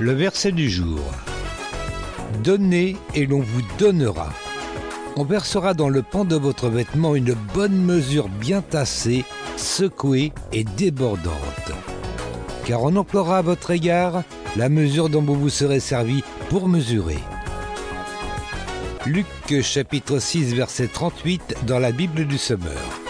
Le verset du jour. Donnez et l'on vous donnera. On versera dans le pan de votre vêtement une bonne mesure bien tassée, secouée et débordante. Car on emploiera à votre égard la mesure dont vous vous serez servi pour mesurer. Luc chapitre 6 verset 38 dans la Bible du Semeur.